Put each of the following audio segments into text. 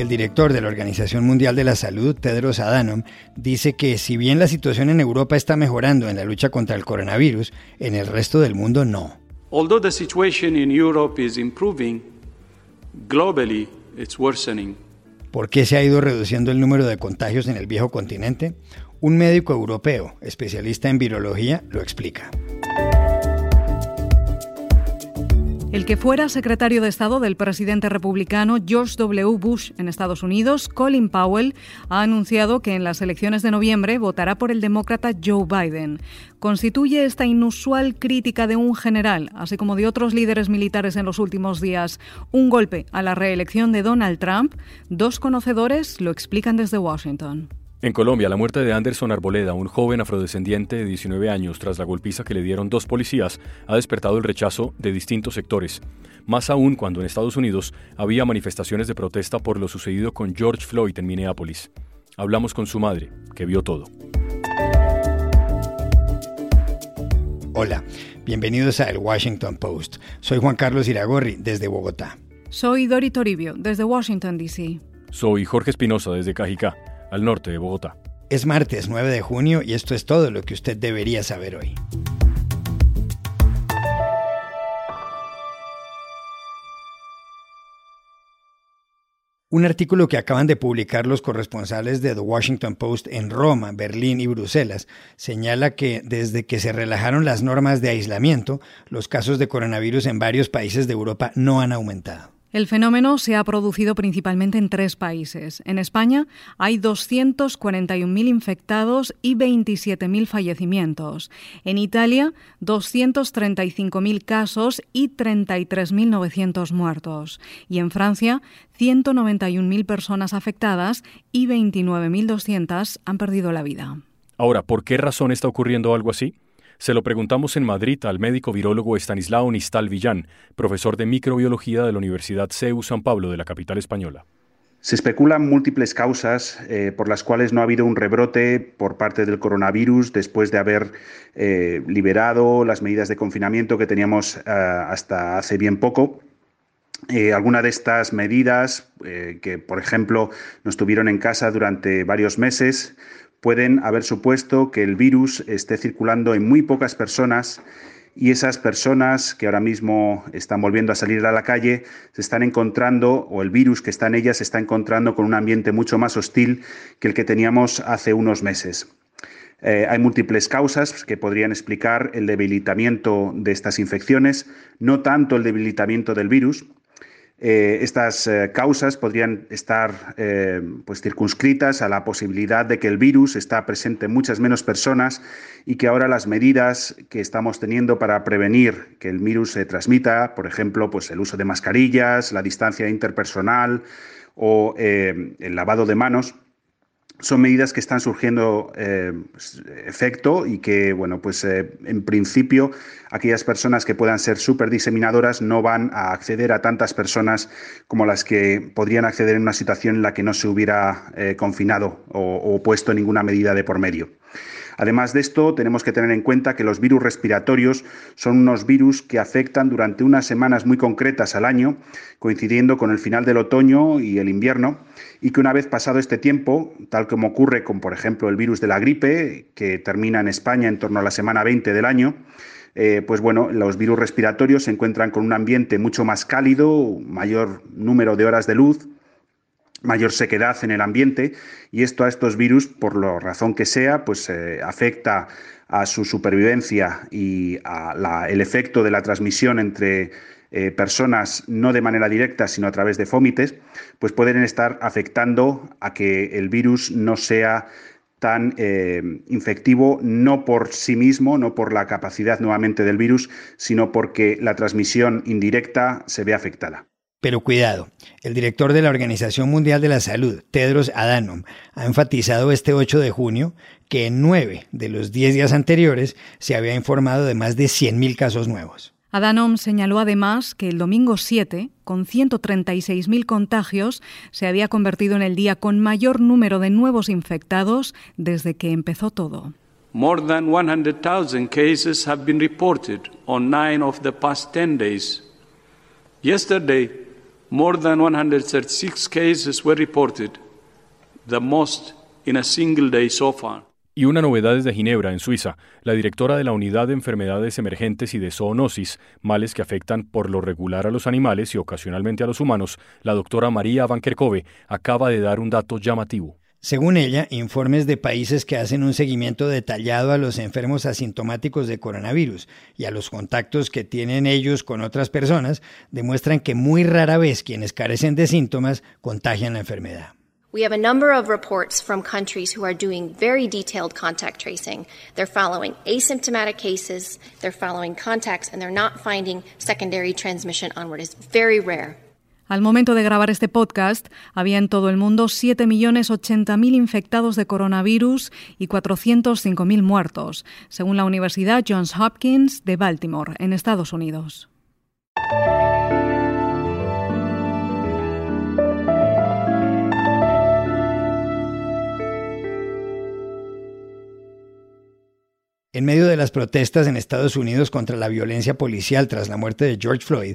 El director de la Organización Mundial de la Salud, Tedros Adhanom, dice que si bien la situación en Europa está mejorando en la lucha contra el coronavirus, en el resto del mundo no. Although the situation in Europe is improving, globally it's worsening. ¿Por qué se ha ido reduciendo el número de contagios en el viejo continente? Un médico europeo, especialista en virología, lo explica. El que fuera secretario de Estado del presidente republicano George W. Bush en Estados Unidos, Colin Powell, ha anunciado que en las elecciones de noviembre votará por el demócrata Joe Biden. Constituye esta inusual crítica de un general, así como de otros líderes militares en los últimos días, un golpe a la reelección de Donald Trump. Dos conocedores lo explican desde Washington. En Colombia, la muerte de Anderson Arboleda, un joven afrodescendiente de 19 años tras la golpiza que le dieron dos policías, ha despertado el rechazo de distintos sectores. Más aún cuando en Estados Unidos había manifestaciones de protesta por lo sucedido con George Floyd en Minneapolis. Hablamos con su madre, que vio todo. Hola, bienvenidos a El Washington Post. Soy Juan Carlos Iragorri, desde Bogotá. Soy Dori Toribio, desde Washington, D.C. Soy Jorge Espinosa, desde Cajicá al norte de Bogotá. Es martes 9 de junio y esto es todo lo que usted debería saber hoy. Un artículo que acaban de publicar los corresponsales de The Washington Post en Roma, Berlín y Bruselas señala que desde que se relajaron las normas de aislamiento, los casos de coronavirus en varios países de Europa no han aumentado. El fenómeno se ha producido principalmente en tres países. En España hay 241.000 infectados y 27.000 fallecimientos. En Italia, 235.000 casos y 33.900 muertos. Y en Francia, 191.000 personas afectadas y 29.200 han perdido la vida. Ahora, ¿por qué razón está ocurriendo algo así? Se lo preguntamos en Madrid al médico virólogo Estanislao Nistal Villán, profesor de microbiología de la Universidad CEU San Pablo de la capital española. Se especulan múltiples causas eh, por las cuales no ha habido un rebrote por parte del coronavirus después de haber eh, liberado las medidas de confinamiento que teníamos eh, hasta hace bien poco. Algunas de estas medidas, que por ejemplo nos tuvieron en casa durante varios meses, pueden haber supuesto que el virus esté circulando en muy pocas personas y esas personas que ahora mismo están volviendo a salir a la calle se están encontrando, o el virus que está en ellas se está encontrando con un ambiente mucho más hostil que el que teníamos hace unos meses. Eh, hay múltiples causas que podrían explicar el debilitamiento de estas infecciones, no tanto el debilitamiento del virus, eh, estas eh, causas podrían estar eh, pues circunscritas a la posibilidad de que el virus está presente en muchas menos personas y que ahora las medidas que estamos teniendo para prevenir que el virus se transmita, por ejemplo, pues el uso de mascarillas, la distancia interpersonal o el lavado de manos, son medidas que están surgiendo eh, efecto y que, bueno, pues eh, en principio aquellas personas que puedan ser súper diseminadoras no van a acceder a tantas personas como las que podrían acceder en una situación en la que no se hubiera eh, confinado o puesto ninguna medida de por medio. Además de esto, tenemos que tener en cuenta que los virus respiratorios son unos virus que afectan durante unas semanas muy concretas al año, coincidiendo con el final del otoño y el invierno, y que una vez pasado este tiempo, tal como ocurre con, por ejemplo, el virus de la gripe, que termina en España en torno a la semana 20 del año, eh, pues bueno, los virus respiratorios se encuentran con un ambiente mucho más cálido, mayor número de horas de luz, mayor sequedad en el ambiente y esto a estos virus, por la razón que sea, pues eh, afecta a su supervivencia y al efecto de la transmisión entre eh, personas no de manera directa, sino a través de fómites, pues pueden estar afectando a que el virus no sea tan eh, infectivo no por sí mismo, no por la capacidad nuevamente del virus, sino porque la transmisión indirecta se ve afectada. Pero cuidado, el director de la Organización Mundial de la Salud, Tedros Adhanom, ha enfatizado este 8 de junio que en nueve de los 10 días anteriores se había informado de más de 100.000 casos nuevos. Adhanom señaló además que el domingo 7, con 136.000 contagios, se había convertido en el día con mayor número de nuevos infectados desde que empezó todo. More than 100,000 cases have been reported on nine of the past 10 days. Yesterday, more than 136 cases were reported, the most in a single day so far. Y una novedad desde Ginebra, en Suiza. La directora de la Unidad de Enfermedades Emergentes y de Zoonosis, males que afectan por lo regular a los animales y ocasionalmente a los humanos, la doctora María Van Kerkhove, acaba de dar un dato llamativo. Según ella, informes de países que hacen un seguimiento detallado a los enfermos asintomáticos de coronavirus y a los contactos que tienen ellos con otras personas demuestran que muy rara vez quienes carecen de síntomas contagian la enfermedad. We have a number of reports from countries who are doing very detailed contact tracing. They're following asymptomatic cases, they're following contacts, and they're not finding secondary transmission onward. It's very rare. Al momento de grabar este podcast, había en todo el mundo 7.080.000 infectados de coronavirus y 405.000 muertos, según la Universidad Johns Hopkins de Baltimore, en Estados Unidos. En medio de las protestas en Estados Unidos contra la violencia policial tras la muerte de George Floyd,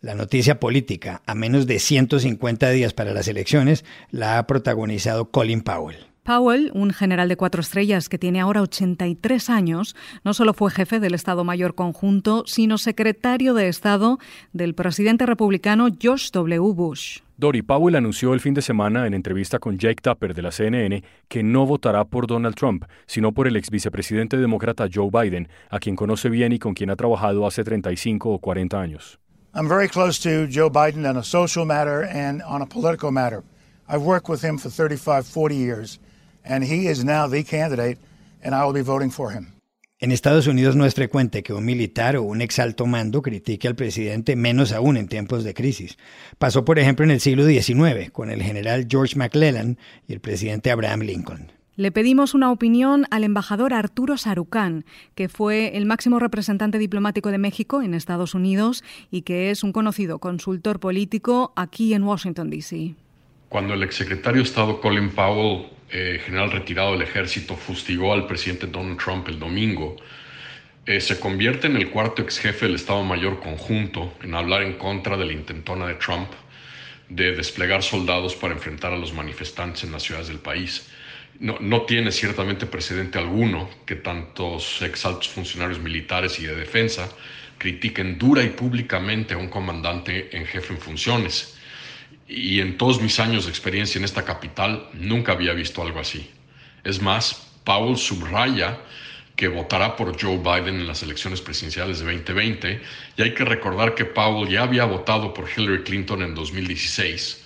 la noticia política, a menos de 150 días para las elecciones, la ha protagonizado Colin Powell. Powell, un general de cuatro estrellas que tiene ahora 83 años, no solo fue jefe del Estado Mayor Conjunto, sino secretario de Estado del presidente republicano George W. Bush. Dory Powell anunció el fin de semana en entrevista con Jake Tapper de la CNN que no votará por Donald Trump, sino por el ex vicepresidente demócrata Joe Biden, a quien conoce bien y con quien ha trabajado hace 35 o 40 años. I'm very close to Joe Biden on a social matter and on a political matter. I've worked with him for 35, 40 years, and he is now the candidate, and I will be voting for him. En Estados Unidos no es frecuente que un militar o un ex alto mando critique al presidente, menos aún en tiempos de crisis. Pasó, por ejemplo, en el siglo XIX con el general George McClellan y el presidente Abraham Lincoln. Le pedimos una opinión al embajador Arturo Sarucán, que fue el máximo representante diplomático de México en Estados Unidos y que es un conocido consultor político aquí en Washington, D.C. Cuando el exsecretario de Estado Colin Powell, eh, general retirado del ejército, fustigó al presidente Donald Trump el domingo, eh, se convierte en el cuarto ex jefe del Estado Mayor Conjunto en hablar en contra de la intentona de Trump de desplegar soldados para enfrentar a los manifestantes en las ciudades del país no, tiene ciertamente precedente alguno que tantos exaltos funcionarios militares y de defensa critiquen dura y públicamente a un comandante en jefe en funciones. Y en todos mis años de experiencia en esta capital nunca había visto algo así. Es más, Powell subraya que votará por Joe Biden en las elecciones presidenciales de 2020 y hay que recordar que Powell ya había votado por Hillary Clinton en 2016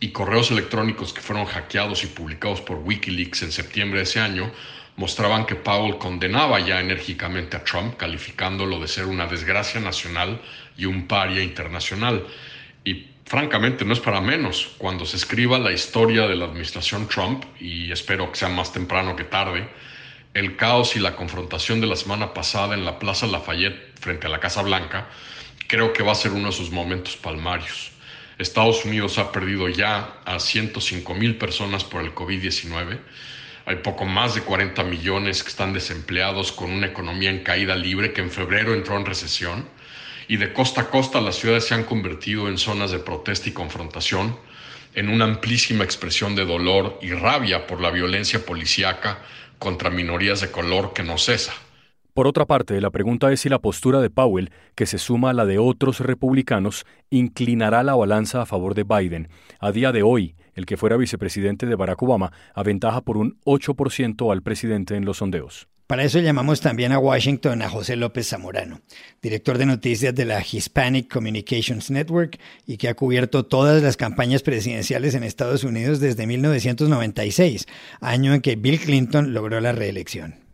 y correos electrónicos que fueron hackeados y publicados por Wikileaks en septiembre de ese año mostraban que Powell condenaba ya enérgicamente a Trump, calificándolo de ser una desgracia nacional y un paria internacional. Y francamente no es para menos. Cuando se escriba la historia de la administración Trump, y espero que sea más temprano que tarde, el caos y la confrontación de la semana pasada en la Plaza Lafayette frente a la Casa Blanca, creo que va a ser uno de sus momentos palmarios. Estados Unidos ha perdido ya a 105 mil personas por el COVID-19. Hay poco más de 40 millones que están desempleados con una economía en caída libre que en febrero entró en recesión. Y de costa a costa las ciudades se han convertido en zonas de protesta y confrontación, en una amplísima expresión de dolor y rabia por la violencia policíaca contra minorías de color que no cesa. Por otra parte, la pregunta es si la postura de Powell, que se suma a la de otros republicanos, inclinará la balanza a favor de Biden. A día de hoy, el que fuera vicepresidente de Barack Obama aventaja por un 8% al presidente en los sondeos. Para eso llamamos también a Washington a José López Zamorano, director de noticias de la Hispanic Communications Network y que ha cubierto todas las campañas presidenciales en Estados Unidos desde 1996, año en que Bill Clinton logró la reelección.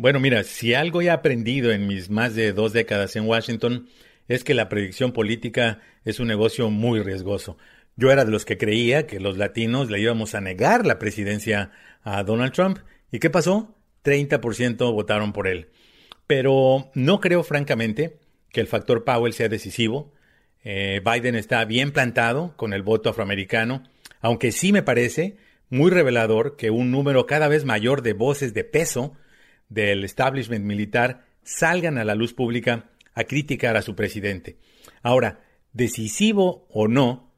Bueno, mira, si algo he aprendido en mis más de dos décadas en Washington es que la predicción política es un negocio muy riesgoso. Yo era de los que creía que los latinos le íbamos a negar la presidencia a Donald Trump. ¿Y qué pasó? 30% votaron por él. Pero no creo francamente que el factor Powell sea decisivo. Eh, Biden está bien plantado con el voto afroamericano, aunque sí me parece muy revelador que un número cada vez mayor de voces de peso del establishment militar salgan a la luz pública a criticar a su presidente. Ahora, decisivo o no,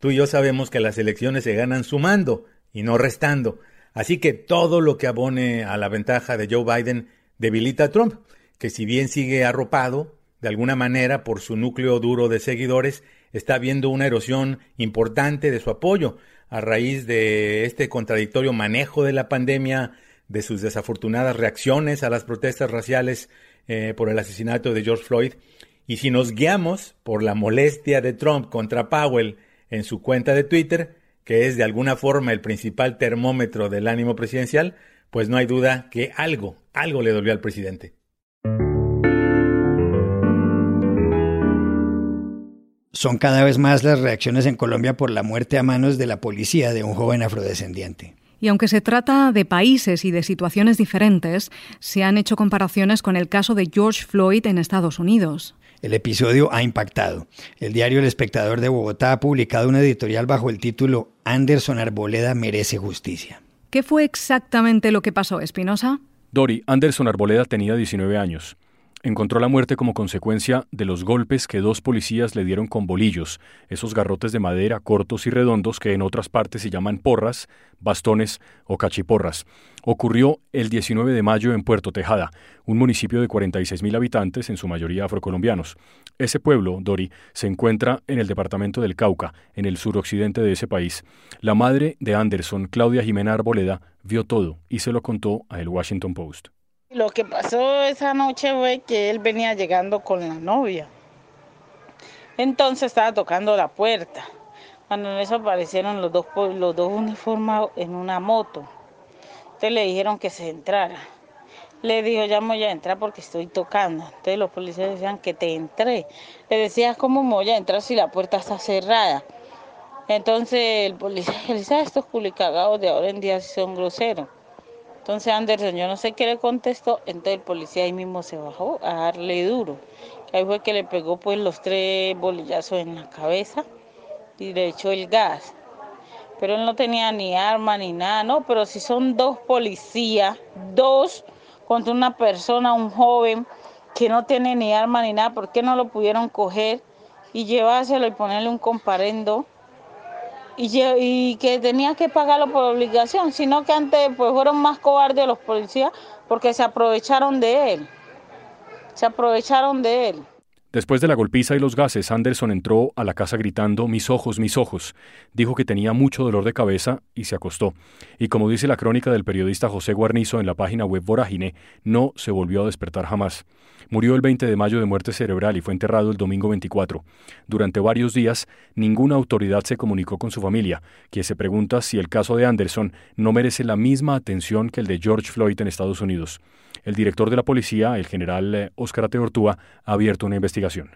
Tú y yo sabemos que las elecciones se ganan sumando y no restando. Así que todo lo que abone a la ventaja de Joe Biden debilita a Trump, que si bien sigue arropado, de alguna manera, por su núcleo duro de seguidores, está viendo una erosión importante de su apoyo a raíz de este contradictorio manejo de la pandemia, de sus desafortunadas reacciones a las protestas raciales eh, por el asesinato de George Floyd. Y si nos guiamos por la molestia de Trump contra Powell en su cuenta de Twitter, que es de alguna forma el principal termómetro del ánimo presidencial, pues no hay duda que algo, algo le dolió al presidente. Son cada vez más las reacciones en Colombia por la muerte a manos de la policía de un joven afrodescendiente. Y aunque se trata de países y de situaciones diferentes, se han hecho comparaciones con el caso de George Floyd en Estados Unidos. El episodio ha impactado. El diario El Espectador de Bogotá ha publicado un editorial bajo el título Anderson Arboleda merece justicia. ¿Qué fue exactamente lo que pasó, Espinosa? Dori, Anderson Arboleda tenía 19 años. Encontró la muerte como consecuencia de los golpes que dos policías le dieron con bolillos, esos garrotes de madera cortos y redondos que en otras partes se llaman porras, bastones o cachiporras. Ocurrió el 19 de mayo en Puerto Tejada, un municipio de 46.000 habitantes, en su mayoría afrocolombianos. Ese pueblo, Dori, se encuentra en el departamento del Cauca, en el suroccidente de ese país. La madre de Anderson, Claudia Jimena Arboleda, vio todo y se lo contó a el Washington Post. Lo que pasó esa noche fue que él venía llegando con la novia. Entonces estaba tocando la puerta. Cuando en eso aparecieron los dos, los dos uniformados en una moto. Entonces le dijeron que se entrara. Le dijo, ya voy a entrar porque estoy tocando. Entonces los policías decían que te entré. Le decía, ¿cómo me voy a entrar si la puerta está cerrada? Entonces el policía le dice, ah, estos culicagados de ahora en día son groseros. Entonces Anderson, yo no sé qué le contestó, entonces el policía ahí mismo se bajó a darle duro. Ahí fue que le pegó pues los tres bolillazos en la cabeza y le echó el gas. Pero él no tenía ni arma ni nada, no, pero si son dos policías, dos contra una persona, un joven que no tiene ni arma ni nada, ¿por qué no lo pudieron coger y llevárselo y ponerle un comparendo? Y, que tenía que pagarlo por obligación, sino que antes pues fueron más cobardes los policías porque se aprovecharon de él. Se aprovecharon de él. Después de la golpiza y los gases, Anderson entró a la casa gritando Mis ojos, mis ojos. Dijo que tenía mucho dolor de cabeza y se acostó. Y como dice la crónica del periodista José Guarnizo en la página web Vorágine, no se volvió a despertar jamás. Murió el 20 de mayo de muerte cerebral y fue enterrado el domingo 24. Durante varios días, ninguna autoridad se comunicó con su familia, que se pregunta si el caso de Anderson no merece la misma atención que el de George Floyd en Estados Unidos. El director de la policía, el general eh, Ateortúa, ha abierto una investigación.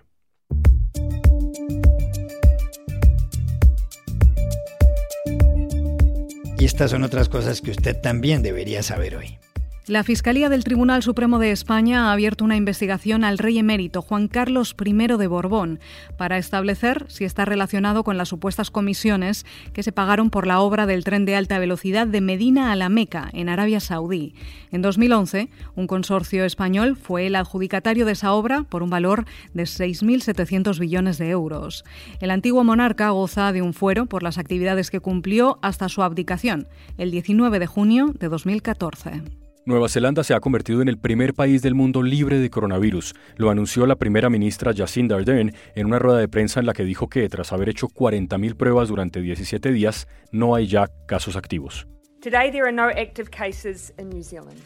Y estas son otras cosas que usted también debería saber hoy. La Fiscalía del Tribunal Supremo de España ha abierto una investigación al rey emérito Juan Carlos I de Borbón para establecer si está relacionado con las supuestas comisiones que se pagaron por la obra del tren de alta velocidad de Medina a la Meca, en Arabia Saudí. En 2011, un consorcio español fue el adjudicatario de esa obra por un valor de 6.700 billones de euros. El antiguo monarca goza de un fuero por las actividades que cumplió hasta su abdicación, el 19 de junio de 2014. Nueva Zelanda se ha convertido en el primer país del mundo libre de coronavirus. Lo anunció la primera ministra Jacinda Ardern en una rueda de prensa en la que dijo que tras haber hecho 40.000 pruebas durante 17 días, no hay ya casos activos. Today there are no active cases in New Zealand.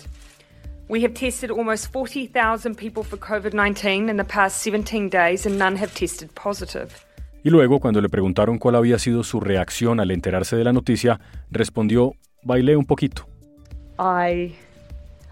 We have tested almost 40,000 people for COVID-19 in the past 17 days and none have tested positive. Y luego, cuando le preguntaron cuál había sido su reacción al enterarse de la noticia, respondió, bailé un poquito. I